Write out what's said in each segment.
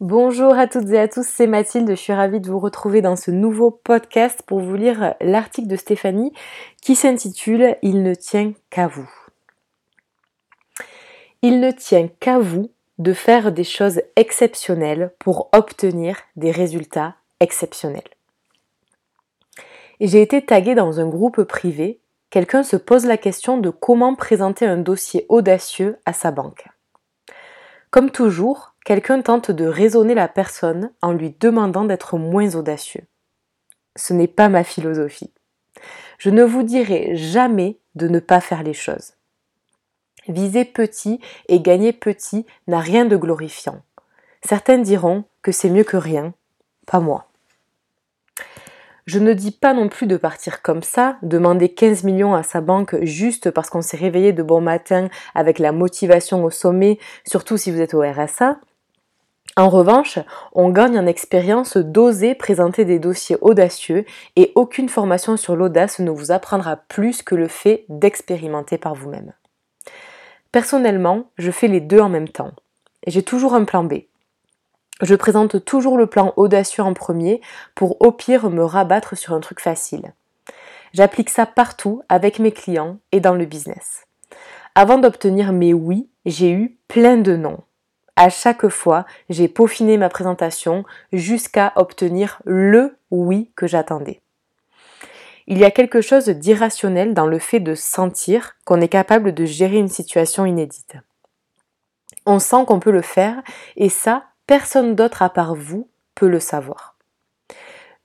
Bonjour à toutes et à tous, c'est Mathilde, je suis ravie de vous retrouver dans ce nouveau podcast pour vous lire l'article de Stéphanie qui s'intitule Il ne tient qu'à vous. Il ne tient qu'à vous de faire des choses exceptionnelles pour obtenir des résultats exceptionnels. J'ai été taguée dans un groupe privé, quelqu'un se pose la question de comment présenter un dossier audacieux à sa banque. Comme toujours, quelqu'un tente de raisonner la personne en lui demandant d'être moins audacieux. Ce n'est pas ma philosophie. Je ne vous dirai jamais de ne pas faire les choses. Viser petit et gagner petit n'a rien de glorifiant. Certains diront que c'est mieux que rien, pas moi. Je ne dis pas non plus de partir comme ça, demander 15 millions à sa banque juste parce qu'on s'est réveillé de bon matin avec la motivation au sommet, surtout si vous êtes au RSA. En revanche, on gagne en expérience d'oser présenter des dossiers audacieux et aucune formation sur l'audace ne vous apprendra plus que le fait d'expérimenter par vous-même. Personnellement, je fais les deux en même temps. J'ai toujours un plan B. Je présente toujours le plan audacieux en premier pour au pire me rabattre sur un truc facile. J'applique ça partout avec mes clients et dans le business. Avant d'obtenir mes oui, j'ai eu plein de non à chaque fois, j'ai peaufiné ma présentation jusqu'à obtenir le oui que j'attendais. Il y a quelque chose d'irrationnel dans le fait de sentir qu'on est capable de gérer une situation inédite. On sent qu'on peut le faire et ça, personne d'autre à part vous peut le savoir.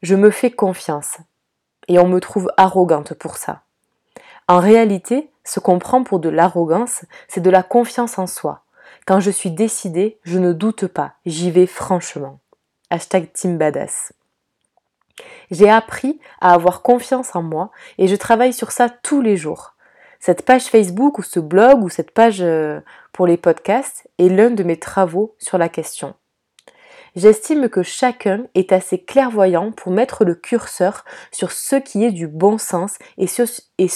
Je me fais confiance et on me trouve arrogante pour ça. En réalité, ce qu'on prend pour de l'arrogance, c'est de la confiance en soi, quand je suis décidée, je ne doute pas, j'y vais franchement. Hashtag Team Badass. J'ai appris à avoir confiance en moi et je travaille sur ça tous les jours. Cette page Facebook ou ce blog ou cette page euh, pour les podcasts est l'un de mes travaux sur la question. J'estime que chacun est assez clairvoyant pour mettre le curseur sur ce qui est du bon sens et sur, et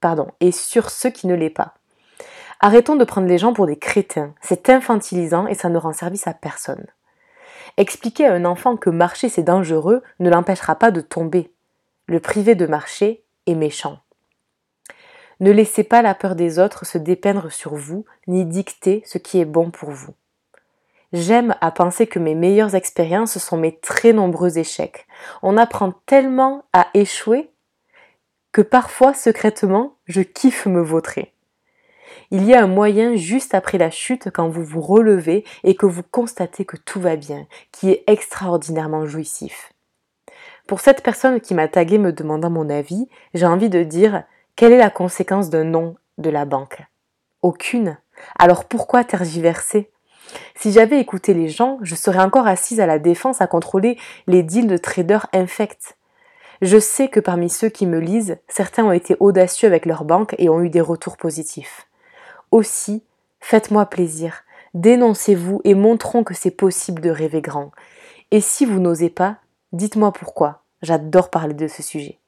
pardon, et sur ce qui ne l'est pas. Arrêtons de prendre les gens pour des crétins. C'est infantilisant et ça ne rend service à personne. Expliquer à un enfant que marcher c'est dangereux ne l'empêchera pas de tomber. Le priver de marcher est méchant. Ne laissez pas la peur des autres se dépeindre sur vous, ni dicter ce qui est bon pour vous. J'aime à penser que mes meilleures expériences sont mes très nombreux échecs. On apprend tellement à échouer que parfois, secrètement, je kiffe me vautrer. Il y a un moyen juste après la chute quand vous vous relevez et que vous constatez que tout va bien, qui est extraordinairement jouissif. Pour cette personne qui m'a tagué me demandant mon avis, j'ai envie de dire quelle est la conséquence d'un non de la banque? Aucune. Alors pourquoi tergiverser? Si j'avais écouté les gens, je serais encore assise à la défense à contrôler les deals de traders infects. Je sais que parmi ceux qui me lisent, certains ont été audacieux avec leur banque et ont eu des retours positifs. Aussi, faites-moi plaisir, dénoncez-vous et montrons que c'est possible de rêver grand. Et si vous n'osez pas, dites-moi pourquoi. J'adore parler de ce sujet.